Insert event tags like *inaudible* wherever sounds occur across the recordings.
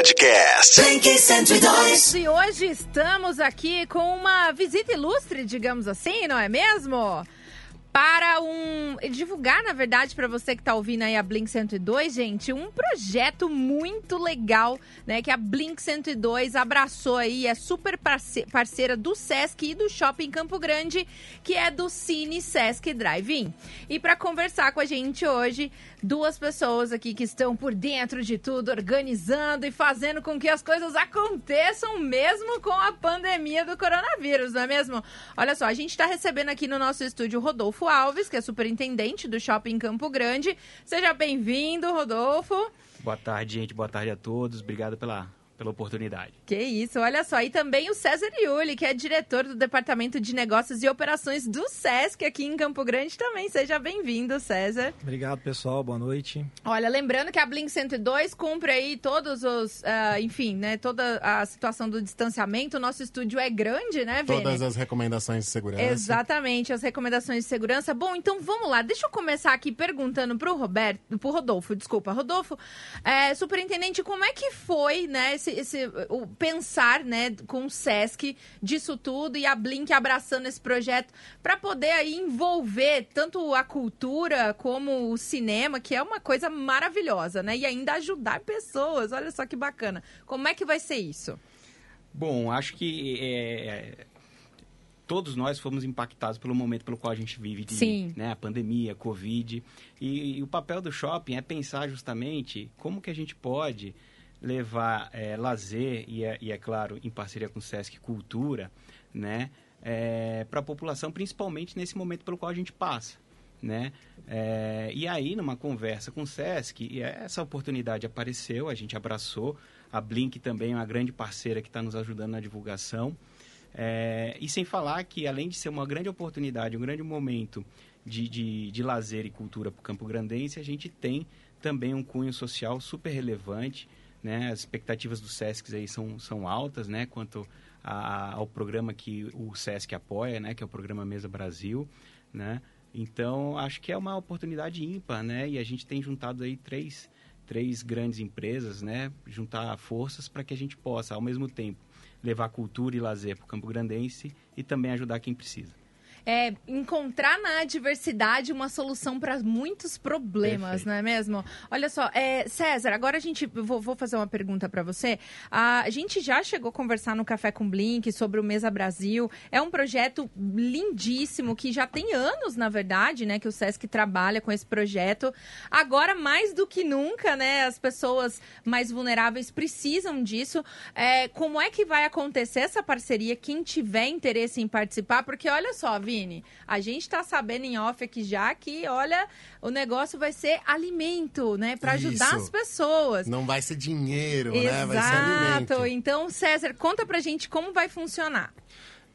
Podcast. Blink 102. E hoje estamos aqui com uma visita ilustre, digamos assim, não é mesmo? Para um. divulgar, na verdade, para você que está ouvindo aí a Blink 102, gente, um projeto muito legal, né? Que a Blink 102 abraçou aí, é super parce- parceira do Sesc e do Shopping Campo Grande, que é do Cine Sesc Drive-In. E para conversar com a gente hoje, duas pessoas aqui que estão por dentro de tudo, organizando e fazendo com que as coisas aconteçam mesmo com a pandemia do coronavírus, não é mesmo? Olha só, a gente está recebendo aqui no nosso estúdio o Rodolfo Alves, que é superintendente do Shopping Campo Grande. Seja bem-vindo, Rodolfo. Boa tarde, gente. Boa tarde a todos. Obrigado pela, pela oportunidade. Que isso, olha só. E também o César Iuli, que é diretor do Departamento de Negócios e Operações do SESC aqui em Campo Grande também. Seja bem-vindo, César. Obrigado, pessoal. Boa noite. Olha, lembrando que a Blink 102 cumpre aí todos os, ah, enfim, né, toda a situação do distanciamento. O nosso estúdio é grande, né, Vene? Todas as recomendações de segurança. Exatamente, as recomendações de segurança. Bom, então vamos lá. Deixa eu começar aqui perguntando pro Roberto, pro Rodolfo, desculpa, Rodolfo, é, superintendente, como é que foi, né, esse, esse o pensar, né, com o SESC disso tudo e a Blink abraçando esse projeto para poder aí envolver tanto a cultura como o cinema, que é uma coisa maravilhosa, né, e ainda ajudar pessoas. Olha só que bacana. Como é que vai ser isso? Bom, acho que é, todos nós fomos impactados pelo momento pelo qual a gente vive, de, Sim. né, a pandemia, a Covid. E, e o papel do shopping é pensar justamente como que a gente pode levar é, lazer e é, e, é claro, em parceria com o Sesc Cultura, né, para a população, principalmente nesse momento pelo qual a gente passa. Né? É, e aí, numa conversa com o Sesc, essa oportunidade apareceu, a gente abraçou. A Blink também é uma grande parceira que está nos ajudando na divulgação. É, e sem falar que, além de ser uma grande oportunidade, um grande momento de, de, de lazer e cultura para o Campo Grandense, a gente tem também um cunho social super relevante. Né? As expectativas do SESC aí são, são altas né? quanto a, ao programa que o SESC apoia, né? que é o programa Mesa Brasil. Né? Então, acho que é uma oportunidade ímpar, né? E a gente tem juntado aí três, três grandes empresas, né? Juntar forças para que a gente possa, ao mesmo tempo, levar cultura e lazer para o Campo Grandense e também ajudar quem precisa. É, encontrar na diversidade uma solução para muitos problemas, Perfeito. não é mesmo? Olha só, é, César, agora a gente vou, vou fazer uma pergunta para você. A gente já chegou a conversar no Café com Blink sobre o Mesa Brasil. É um projeto lindíssimo que já tem anos, na verdade, né, que o Sesc trabalha com esse projeto. Agora mais do que nunca, né, as pessoas mais vulneráveis precisam disso. É, como é que vai acontecer essa parceria? Quem tiver interesse em participar, porque olha só, Vini, a gente tá sabendo em off aqui já que, olha, o negócio vai ser alimento, né? Para ajudar as pessoas. Não vai ser dinheiro, né? Vai ser alimento. Exato. Então, César, conta pra gente como vai funcionar.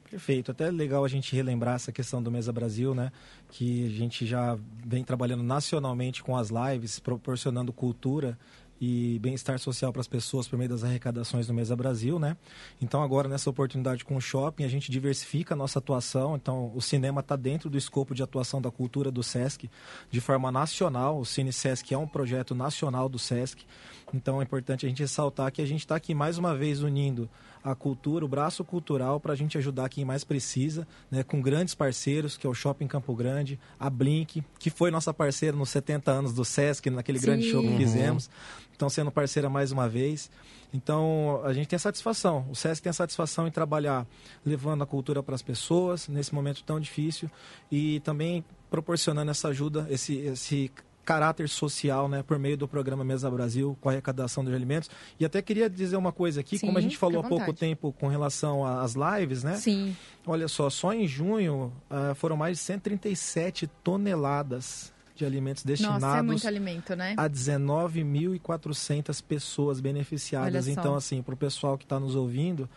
Perfeito. Até legal a gente relembrar essa questão do Mesa Brasil, né? Que a gente já vem trabalhando nacionalmente com as lives, proporcionando cultura e bem-estar social para as pessoas por meio das arrecadações do Mesa Brasil, né? Então agora nessa oportunidade com o shopping a gente diversifica a nossa atuação. Então o cinema está dentro do escopo de atuação da cultura do Sesc de forma nacional. O Cine Sesc é um projeto nacional do Sesc. Então é importante a gente ressaltar que a gente está aqui mais uma vez unindo a cultura, o braço cultural para a gente ajudar quem mais precisa, né, com grandes parceiros, que é o Shopping Campo Grande, a Blink, que foi nossa parceira nos 70 anos do Sesc, naquele Sim. grande show que Uhum. fizemos. Então, sendo parceira mais uma vez. Então, a gente tem a satisfação, o Sesc tem a satisfação em trabalhar levando a cultura para as pessoas nesse momento tão difícil e também proporcionando essa ajuda, esse, esse caráter social, né, por meio do programa Mesa Brasil, com a arrecadação de alimentos. E até queria dizer uma coisa aqui, Sim, como a gente falou há pouco tempo com relação às lives, né? Sim. Olha só, só em junho ah, foram mais de 137 toneladas de alimentos destinados Nossa, é muito alimento, né? a 19.400 pessoas beneficiadas. Então, assim, para o pessoal que está nos ouvindo,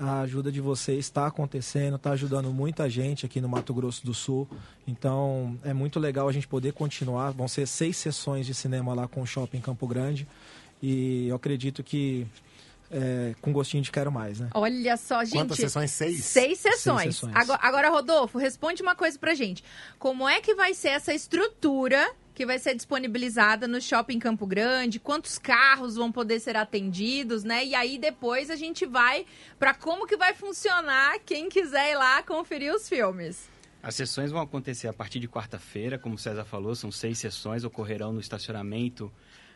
a ajuda de vocês está acontecendo, está ajudando muita gente aqui no Mato Grosso do Sul. Então, é muito legal a gente poder continuar. Vão ser seis sessões de cinema lá com o Shopping Campo Grande. E eu acredito que é, com gostinho de quero mais, né? Olha só, gente. Quantas sessões? Seis? Seis sessões. sessões. Agora, agora, Rodolfo, responde uma coisa pra gente. Como é que vai ser essa estrutura que vai ser disponibilizada no Shopping Campo Grande, quantos carros vão poder ser atendidos, né? E aí depois a gente vai para como que vai funcionar quem quiser ir lá conferir os filmes. As sessões vão acontecer a partir de quarta-feira, como o César falou, são seis sessões, ocorrerão no estacionamento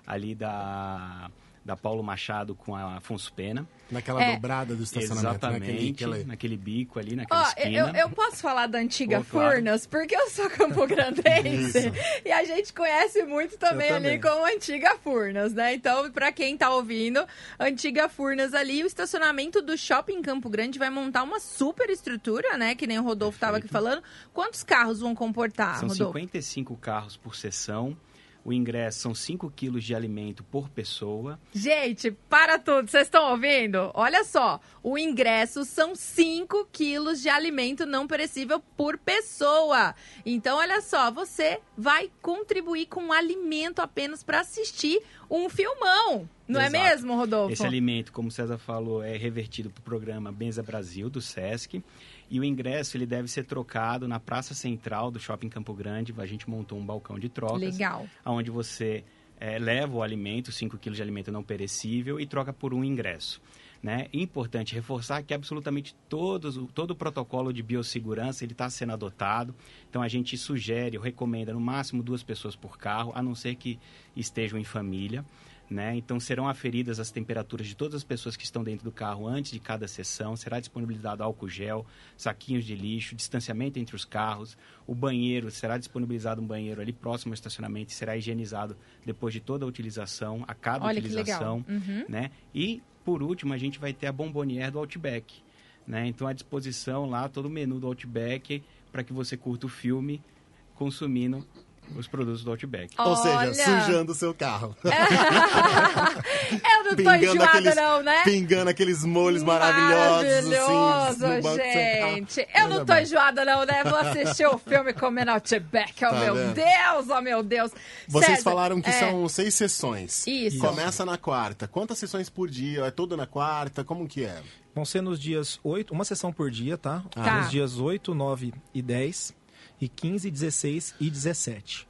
ali da da Paulo Machado com a Afonso Pena. Naquela é, dobrada do estacionamento. Né? Exatamente, naquele, naquele bico ali, naquela Ó, esquina. Eu, eu, posso falar da antiga oh, Furnas, claro. porque eu sou campograndense *laughs* e a gente conhece muito também, também, ali como antiga Furnas, né? Então, para quem tá ouvindo, antiga Furnas ali, o estacionamento do Shopping Campo Grande vai montar uma super estrutura, né? Que nem o Rodolfo estava aqui falando. Quantos carros vão comportar, São Rodolfo? 55 carros por sessão. O ingresso são 5 quilos de alimento por pessoa. Gente, para tudo. Vocês estão ouvindo? Olha só. O ingresso são 5 quilos de alimento não perecível por pessoa. Então, olha só. Você vai contribuir com alimento apenas para assistir um filmão. Não é Exato. é mesmo, Rodolfo? Esse alimento, como o César falou, é revertido para o programa Benza Brasil, do SESC. E o ingresso ele deve ser trocado na praça central do Shopping Campo Grande. A gente montou um balcão de trocas. Legal. Onde você é, leva o alimento, 5 quilos de alimento não perecível, e troca por um ingresso. Né? Importante reforçar que absolutamente todos, todo o protocolo de biossegurança ele está sendo adotado. Então a gente sugere, ou recomenda no máximo duas pessoas por carro, a não ser que estejam em família. Né? Então serão aferidas as temperaturas de todas as pessoas que estão dentro do carro antes de cada sessão, será disponibilizado álcool gel, saquinhos de lixo, distanciamento entre os carros, o banheiro, será disponibilizado um banheiro ali próximo ao estacionamento e será higienizado depois de toda a utilização, a cada Olha utilização. Uhum. Né? E, por último, a gente vai ter a bombonière do Outback. Né? Então, à disposição lá, todo o menu do Outback para que você curta o filme consumindo os produtos do Outback. Ou seja, sujando o seu carro. eu *laughs* não tô enjoada aqueles, não, né? Pingando aqueles molhos maravilhosos. Maravilhoso, assim, gente. Eu não tô enjoada não, né? Vou assistir o filme comendo Outback. Oh, tá meu vendo? Deus, oh, meu Deus. Vocês César, falaram que é... são seis sessões. Isso. Começa na quarta. Quantas sessões por dia? É toda na quarta? Como que é? Vão ser nos dias 8, uma sessão por dia, tá? tá. Nos dias 8, 9 e 10 e 15, 16 e 17.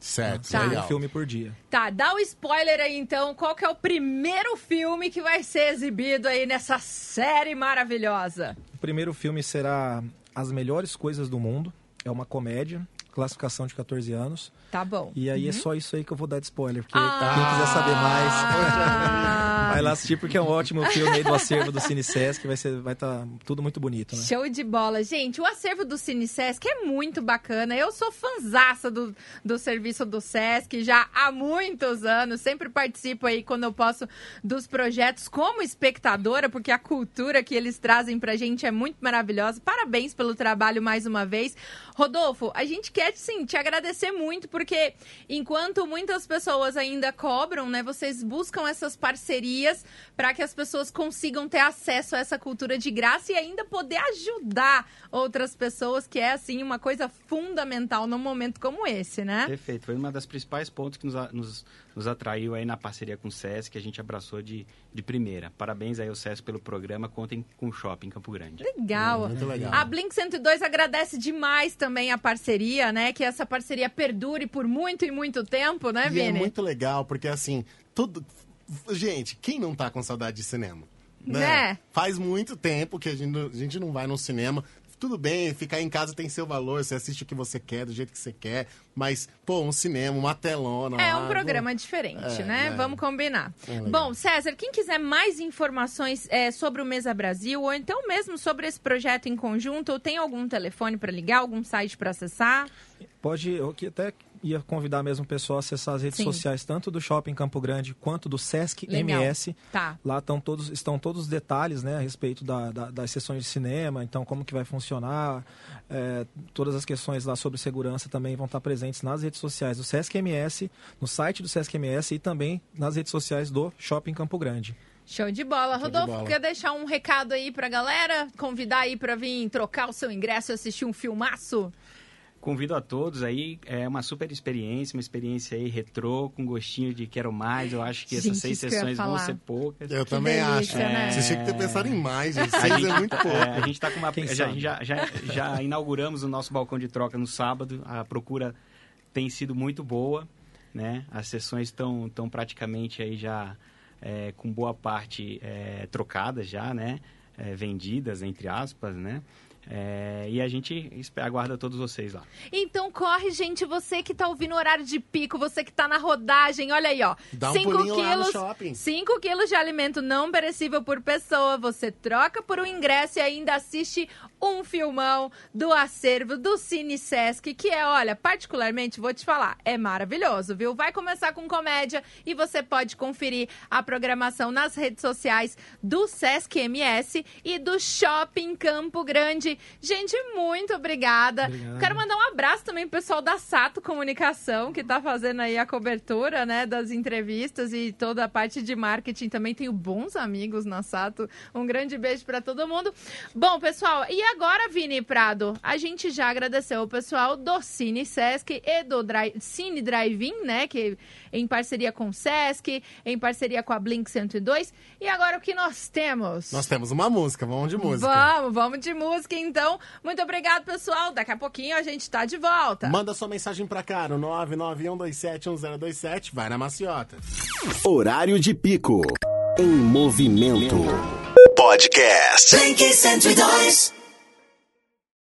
Certo, tá. legal. Um filme por dia. Tá, dá o um spoiler aí então. Qual que é o primeiro filme que vai ser exibido aí nessa série maravilhosa? O primeiro filme será As Melhores Coisas do Mundo. É uma comédia classificação de 14 anos. Tá bom. E aí é uhum. é só isso aí que eu vou dar de spoiler, porque ah, quem quiser saber mais, ah, vai lá assistir, porque é um ótimo filme do acervo do Cine Sesc, vai ser, vai estar tá tudo muito bonito, né? Show de bola. Gente, o acervo do Cine Sesc é muito bacana. Eu sou fanzaça do, do serviço do Sesc já há muitos anos, sempre participo aí quando eu posso dos projetos como espectadora, porque a cultura que eles trazem pra gente é muito maravilhosa. Parabéns pelo trabalho mais uma vez. Rodolfo, a gente quer sim te agradecer muito, porque enquanto muitas pessoas ainda cobram, né, vocês buscam essas parcerias para que as pessoas consigam ter acesso a essa cultura de graça e ainda poder ajudar outras pessoas, que é assim uma coisa fundamental num momento como esse, né? Perfeito. Foi uma das principais pontos que nos, nos, nos atraiu aí na parceria com o SESC, que a gente abraçou de, de primeira. Parabéns aí ao SESC pelo programa. Contem com o Shopping Campo Grande. Legal. Muito legal. A Blink 102 agradece demais também a parceria, né? Que essa parceria perdure por muito e muito tempo, né, e é Vini? é muito legal, porque assim, tudo... Gente, quem não tá com saudade de cinema? Né? né? Faz muito tempo que a gente, a gente não vai no cinema tudo bem, ficar em casa tem seu valor, você assiste o que você quer, do jeito que você quer, mas, pô, um cinema, uma telona. É um programa pô... diferente, é, né? É. Vamos combinar. É Bom, César, quem quiser mais informações é, sobre o Mesa Brasil, ou então mesmo sobre esse projeto em conjunto, tem algum telefone para ligar, algum site para acessar? Pode, eu até ia convidar mesmo o pessoal a acessar as redes Sim. sociais, tanto do Shopping Campo Grande quanto do Sesc Legal. MS. Tá. Lá estão todos, estão todos os detalhes né, a respeito da, da, das sessões de cinema, então como que vai funcionar. É, todas as questões lá sobre segurança também vão estar presentes nas redes sociais do Sesc MS, no site do Sesc MS e também nas redes sociais do Shopping Campo Grande. Show de bola. Show Rodolfo, de bola. quer deixar um recado aí pra galera? Convidar aí pra vir trocar o seu ingresso e assistir um filmaço? Convido a todos aí, é uma super experiência, uma experiência aí retrô, com gostinho de quero mais. Eu acho que gente, essas seis sessões vão ser poucas. Eu que também delícia, acho. Né? Você tinha que ter pensado em mais, gente. Seis gente, é muito pouco. É, a gente está com uma. já, já, já, já *laughs* inauguramos o nosso balcão de troca no sábado. A procura tem sido muito boa, né? As sessões estão tão praticamente aí já é, com boa parte é, trocadas já, né? É, vendidas, entre aspas, né? É, e a gente aguarda todos vocês lá. Então corre, gente, você que tá ouvindo o horário de pico, você que tá na rodagem, olha aí, ó. Dá um 5 pulinho lá no quilos, shopping. 5 quilos de alimento não perecível por pessoa. Você troca por um ingresso e ainda assiste um filmão do acervo do Cine Sesc, que é, olha, particularmente, vou te falar, é maravilhoso, viu? Vai começar com comédia e você pode conferir a programação nas redes sociais do Sesc MS e do Shopping Campo Grande. Gente, muito obrigada. Obrigado. Quero mandar um abraço também pro pessoal da Sato Comunicação, que tá fazendo aí a cobertura, né, das entrevistas e toda a parte de marketing também. Tenho bons amigos na Sato. Um grande beijo para todo mundo. Bom, pessoal, e agora, Vini Prado, a gente já agradeceu o pessoal do Cine Sesc e do Dri Cine Drive-In, né, que em parceria com o Sesc, em parceria com a Blink 102. E agora o que nós temos? Nós temos uma música, vamos de música. Vamos, vamos de música então. Muito obrigado, pessoal. Daqui a pouquinho a gente tá de volta. Manda sua mensagem pra cá no 991271027, vai na maciota. Horário de pico. Em movimento. Podcast. Blink 102.